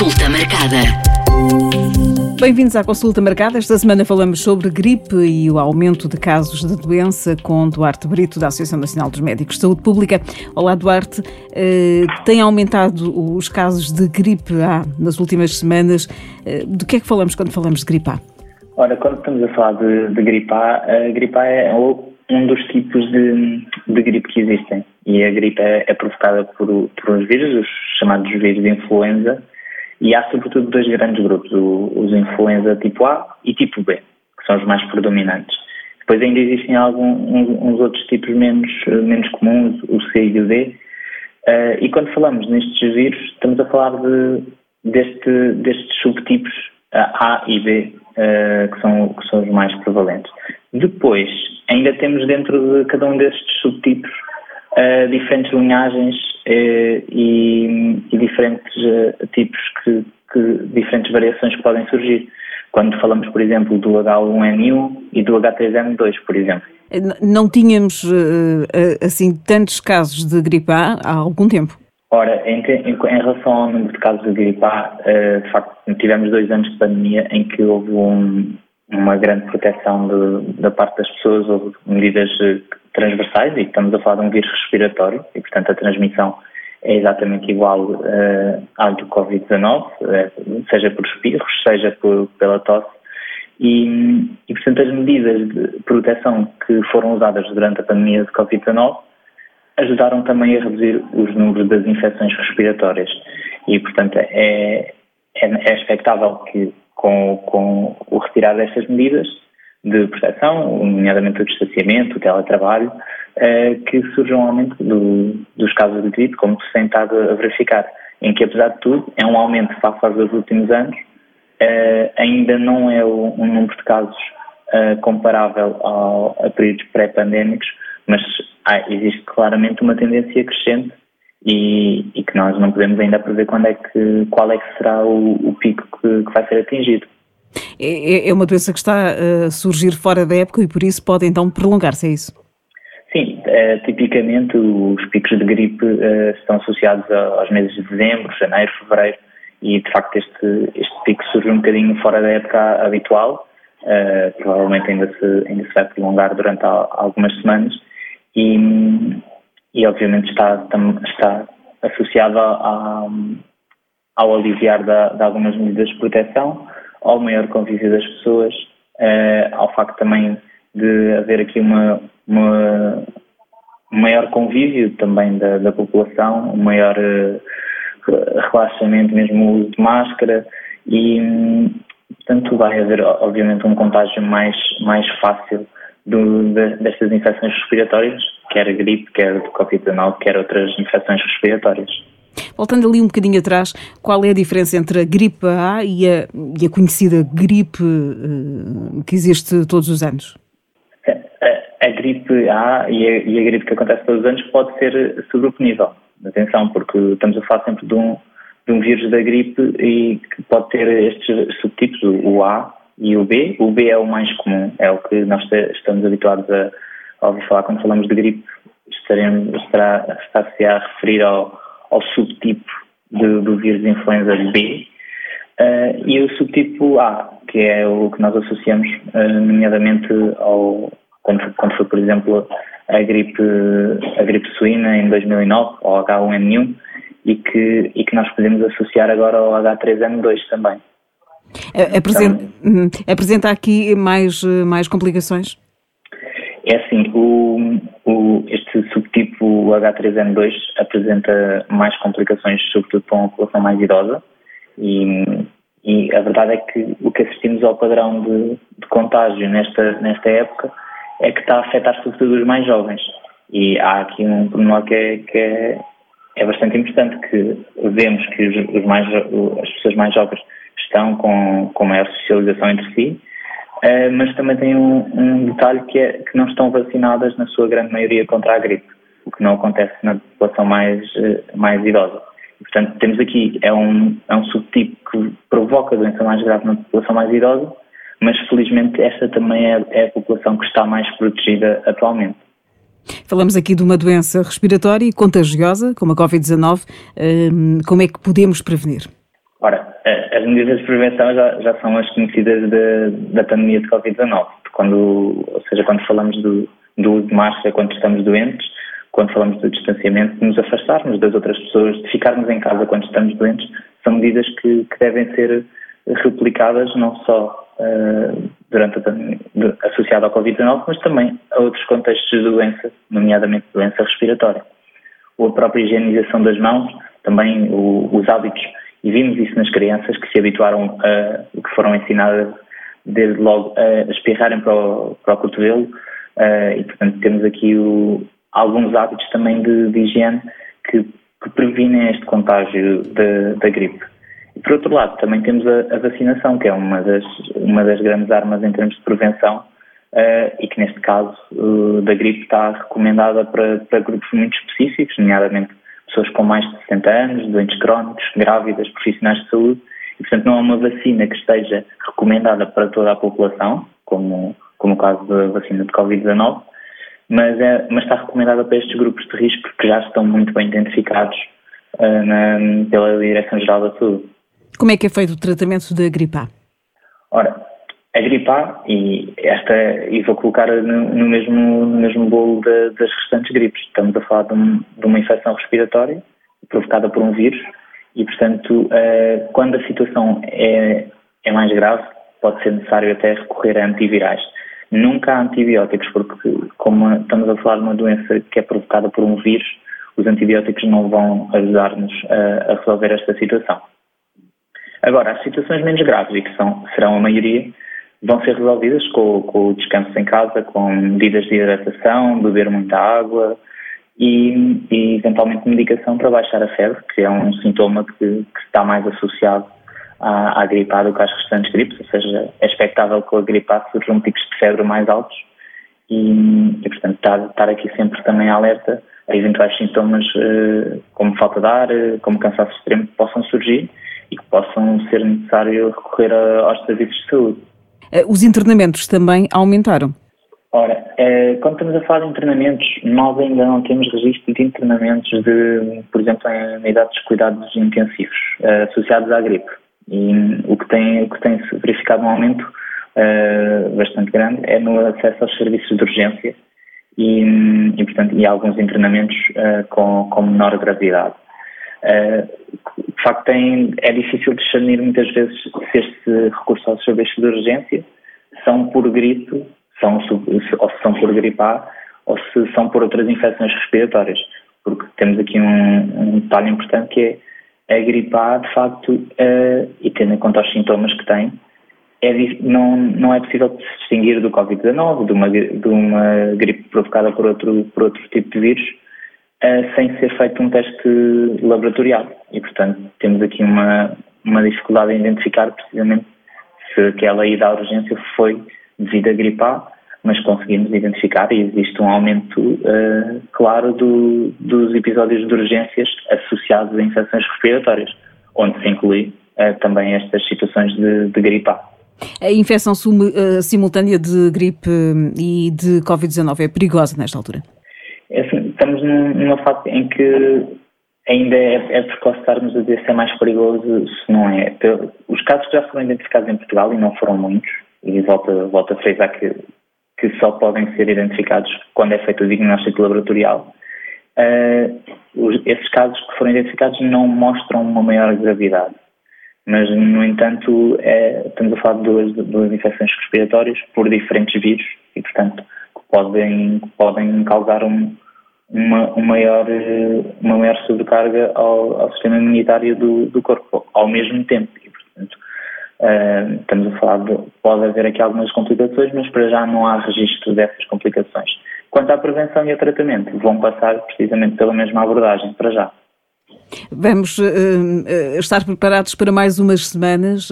Consulta marcada. Bem-vindos à consulta marcada. Esta semana falamos sobre gripe e o aumento de casos de doença com Duarte Brito, da Associação Nacional dos Médicos de Saúde Pública. Olá, Duarte. Uh, tem aumentado os casos de gripe A nas últimas semanas. Uh, do que é que falamos quando falamos de gripe A? Ora, quando estamos a falar de, de gripe A, a gripe A é um dos tipos de, de gripe que existem. E a gripe é, é provocada por, por uns vírus, os chamados vírus de influenza, e há sobretudo dois grandes grupos, os influenza tipo A e tipo B, que são os mais predominantes. Depois ainda existem alguns uns outros tipos menos, menos comuns, o C e o D. Uh, e quando falamos nestes vírus, estamos a falar de, deste, destes subtipos A e B, uh, que, são, que são os mais prevalentes. Depois, ainda temos dentro de cada um destes subtipos uh, diferentes linhagens uh, e, e, diferentes uh, tipos que, que, diferentes variações que podem surgir. Quando falamos, por exemplo, do H1N1 e do H3N2, por exemplo. Não tínhamos assim tantos casos de gripe A há algum tempo? Ora, em, em, em, relação ao número de casos de gripe A, de facto, tivemos dois anos de pandemia em que houve um, uma grande proteção de, da parte das pessoas, houve medidas transversais e estamos a falar de um vírus respiratório e, portanto, a transmissão é exatamente igual uh, à do Covid-19, uh, seja por espirros, seja por, pela tosse. E, e, portanto, as medidas de proteção que foram usadas durante a pandemia de Covid-19 ajudaram também a reduzir os números das infecções respiratórias. E, portanto, é, é, é expectável que, com, com o retirar destas medidas, de proteção, nomeadamente o distanciamento, o teletrabalho, eh, que surge um aumento do, dos casos de gripe, como se tem estado a verificar, em que, apesar de tudo, é um aumento face aos últimos anos, eh, ainda não é um número de casos eh, comparável ao, a períodos pré-pandémicos, mas existe claramente uma tendência crescente e, e, que nós não podemos ainda prever quando é que, qual é que será o, o pico que, que vai ser atingido. É, é, é uma doença que está a surgir fora da época e por isso pode então prolongar-se, é isso? Sim, é, tipicamente os picos de gripe é, estão associados aos meses de dezembro, janeiro, fevereiro e de facto este, este pico surge um bocadinho fora da época habitual, provavelmente ainda se, ainda se vai prolongar durante algumas semanas e, e obviamente está, está associado a, ao aliviar de algumas medidas de proteção, ao maior convívio das pessoas, uh, ao facto também de haver aqui uma, uma um maior convívio também da, da população, um maior uh, relaxamento, mesmo o uso de máscara e, portanto, vai haver, obviamente, um contágio mais, mais fácil do, de, destas infecções respiratórias, quer a gripe, quer do Covid-19, quer outras infecções respiratórias. Voltando ali um bocadinho atrás, qual é a diferença entre a gripe A e a, e a conhecida gripe uh, que existe todos os anos? A, a gripe A e a, e a, gripe que acontece todos os anos pode ser subreponível. Atenção, porque estamos a falar sempre de um, de um vírus da gripe e que pode ter estes subtipos, o A e o B. O B é o mais comum, é o que nós estamos habituados a, a ouvir falar quando falamos de gripe. Estaremos, estará, está-se a referir ao, ao subtipo de, do vírus de influenza B uh, e o subtipo A, que é o que nós associamos uh, nomeadamente ao quando, quando foi, por exemplo, a gripe, a gripe suína em 2009, ao H1N1, e que, e que nós podemos associar agora ao H3N2 também. Apresenta, então, apresenta aqui mais, mais complicações? É assim, o, subtipo H3N2 apresenta mais complicações, sobretudo para uma população mais idosa, e, e a verdade é que o que assistimos ao padrão de, de contágio nesta, nesta época é que está a afetar sobretudo os mais jovens. E há aqui um pormenor que é, que é, é bastante importante, que vemos que os, os mais, as pessoas mais jovens estão com, com maior socialização entre si, Uh, mas também tem um, um, detalhe que é que não estão vacinadas na sua grande maioria contra a gripe, o que não acontece na população mais, uh, mais idosa. E, portanto, temos aqui, é um, é um subtipo que provoca doença mais grave na população mais idosa, mas felizmente esta também é, é a população que está mais protegida atualmente. Falamos aqui de uma doença respiratória e contagiosa, como a Covid-19. Ehm, como é que podemos prevenir? Ora, medidas de prevenção já, já são as conhecidas de, da pandemia de Covid-19. Quando, ou seja, quando falamos do, do uso de máscara quando estamos doentes, quando falamos do distanciamento, de nos afastarmos das outras pessoas, de ficarmos em casa quando estamos doentes, são medidas que, que devem ser replicadas não só uh, durante a associada ao Covid-19, mas também a outros contextos de doença, nomeadamente doença respiratória. Ou a própria higienização das mãos, também o, os hábitos, e vimos isso nas crianças que se habituaram a, que foram ensinadas desde logo a espirrarem para o, para o cotovelo, uh, e portanto temos aqui o, alguns hábitos também de, de higiene que, que, previnem este contágio da gripe. E por outro lado, também temos a, a, vacinação, que é uma das, uma das grandes armas em termos de prevenção uh, e que neste caso uh, da gripe está recomendada para, para grupos muito específicos, nomeadamente pessoas com mais de 60 anos, doentes crónicos, grávidas, profissionais de saúde, e portanto não há uma vacina que esteja recomendada para toda a população, como, como o caso da vacina de Covid-19, mas, é, mas está recomendada para estes grupos de risco que já estão muito bem identificados uh, na, pela Direção-Geral da Saúde. Como é que é feito o tratamento da gripe A? Ora, a gripe A, e esta, e vou colocar no, no mesmo, no mesmo bolo de, das restantes gripes. Estamos a falar de, um, de, uma infecção respiratória provocada por um vírus e, portanto, uh, quando a situação é, é mais grave, pode ser necessário até recorrer a antivirais. Nunca há antibióticos, porque como estamos a falar de uma doença que é provocada por um vírus, os antibióticos não vão ajudar-nos a, a, resolver esta situação. Agora, as situações menos graves, e que são, serão a maioria, vão ser resolvidas com, com o descanso em casa, com medidas de hidratação, beber muita água e, e, eventualmente medicação para baixar a febre, que é um sintoma que, que está mais associado à, à gripe A do que às restantes gripes, ou seja, é expectável que a gripe A surjam picos de febre mais altos e, e portanto, estar, estar, aqui sempre também alerta a eventuais sintomas uh, como falta de ar, uh, como cansaço extremo que possam surgir e que possam ser necessário recorrer aos serviços de saúde. Eh, os internamentos também aumentaram? Ora, quando estamos a falar de internamentos, nós ainda não temos registro de internamentos de, por exemplo, em unidades de cuidados intensivos associados à gripe. E o que tem, o que tem verificado um aumento uh, bastante grande é no acesso aos serviços de urgência e, e portanto, e alguns internamentos uh, com, com menor gravidade. Uh, de facto, tem, é difícil discernir muitas vezes se este recurso aos serviços de urgência são por gripe, são, ou se são por gripe A, ou se são por outras infecções respiratórias, porque temos aqui um, um detalhe importante que é a gripe A, de facto, uh, e tendo em conta os sintomas que tem, é, não, não é possível se distinguir do Covid-19, de uma, de uma gripe provocada por outro, por outro tipo de vírus, uh, sem ser feito um teste laboratorial. E, portanto, temos aqui uma, uma dificuldade em identificar precisamente se aquela ida à urgência foi devido à gripe A mas conseguimos identificar e existe um aumento uh, claro do, dos episódios de urgências associados a infecções respiratórias, onde se inclui uh, também estas situações de, de gripe A. A infecção uh, simultânea de gripe e de Covid-19 é perigosa nesta altura? É assim, estamos numa fase em que ainda é, é precoce estarmos a dizer se é mais perigoso, se não é. Os casos que já foram identificados em Portugal, e não foram muitos, e volto, volto a frisar que que só podem ser identificados quando é feito o diagnóstico laboratorial. Uh, esses casos que foram identificados não mostram uma maior gravidade, mas, no entanto, é, estamos a falar de duas, duas infecções respiratórias por diferentes vírus e, portanto, podem, podem causar um, uma, uma, maior, uma maior sobrecarga ao, ao sistema imunitário do, do corpo ao mesmo tempo. E, Uh, estamos a falar de, pode haver aqui algumas complicações, mas para já não há registro dessas complicações. Quanto à prevenção e ao tratamento, vão passar precisamente pela mesma abordagem, para já. Vamos uh, uh, estar preparados para mais umas semanas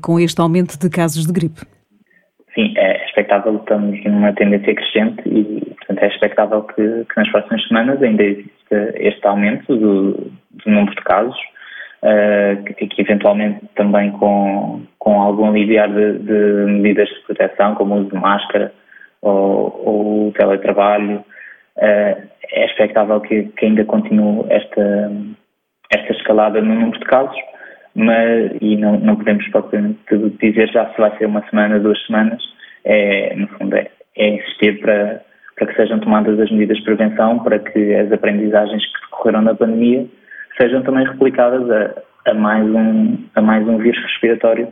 com este aumento de casos de gripe? Sim, é expectável, estamos numa tendência crescente e, portanto, é expectável que, que nas próximas semanas ainda exista este aumento do, do número de casos uh, que, eventualmente também com, com algum aliviar de, de, medidas de proteção, como o uso de máscara ou, o teletrabalho, uh, é expectável que, que, ainda continue esta, esta escalada no número de casos, mas, e não, não podemos propriamente dizer já se vai ser uma semana, duas semanas, é, no fundo é, é insistir para, para que sejam tomadas as medidas de prevenção, para que as aprendizagens que decorreram da pandemia sejam também replicadas a, a, mais, um, a mais um vírus respiratório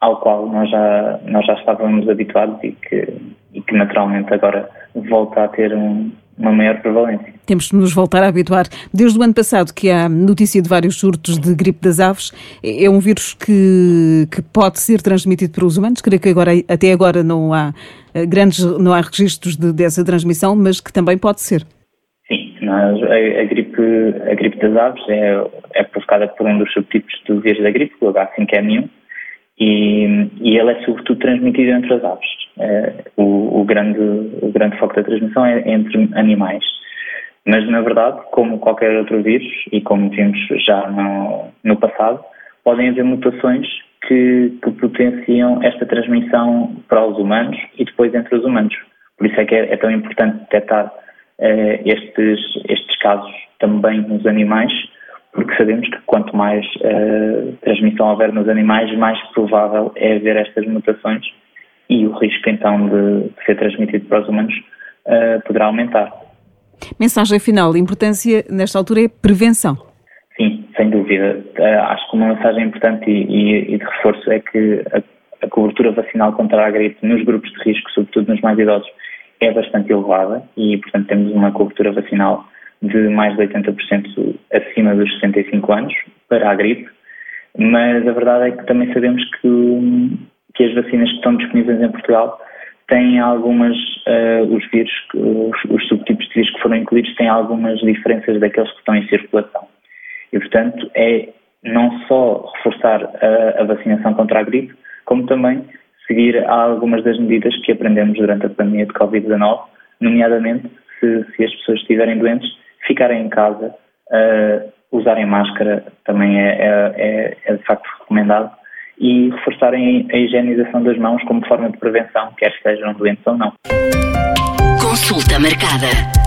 ao qual nós já, nós já estávamos habituados e que, e que naturalmente agora volta a ter um, uma maior prevalência. Temos de nos voltar a habituar. Desde o ano passado que há notícia de vários surtos de gripe das aves, é um vírus que, que pode ser transmitido pelos humanos. Creio que agora, até agora não há eh, grandes, não há registros de, dessa transmissão, mas que também pode ser. A, a, gripe, a gripe das aves é, é provocada por um dos subtipos do vírus da gripe, o H5N1, e, e ele é sobretudo transmitido entre as aves. É, o, o, grande, o grande foco da transmissão é entre animais. Mas, na verdade, como qualquer outro vírus, e como vimos já no, no passado, podem haver mutações que, que, potenciam esta transmissão para os humanos e depois entre os humanos. Por isso é que é, é tão importante detectar eh, estes, estes casos também nos animais, porque sabemos que quanto mais uh, transmissão houver nos animais, mais provável é haver estas mutações e o risco então de, de ser transmitido para os humanos uh, poderá aumentar. Mensagem final, a importância nesta altura é prevenção. Sim, sem dúvida. Acho que uma mensagem importante e, e, e de reforço é que a, a, cobertura vacinal contra a gripe nos grupos de risco, sobretudo nos mais idosos, é bastante elevada e, portanto, temos uma cobertura vacinal de mais de 80% acima dos 65 anos para a gripe, mas a verdade é que também sabemos que, que as vacinas que estão disponíveis em Portugal têm algumas, uh, os vírus, os, os, subtipos de vírus que foram incluídos têm algumas diferenças daqueles que estão em circulação. E, portanto, é não só reforçar a, a vacinação contra a gripe, como também seguir algumas das medidas que aprendemos durante a pandemia de Covid-19, nomeadamente se, se as pessoas estiverem doentes, ficarem em casa, uh, usarem máscara também é, é, é, é, de facto recomendado e reforçarem a higienização das mãos como forma de prevenção, quer estejam doentes ou não. Consulta marcada.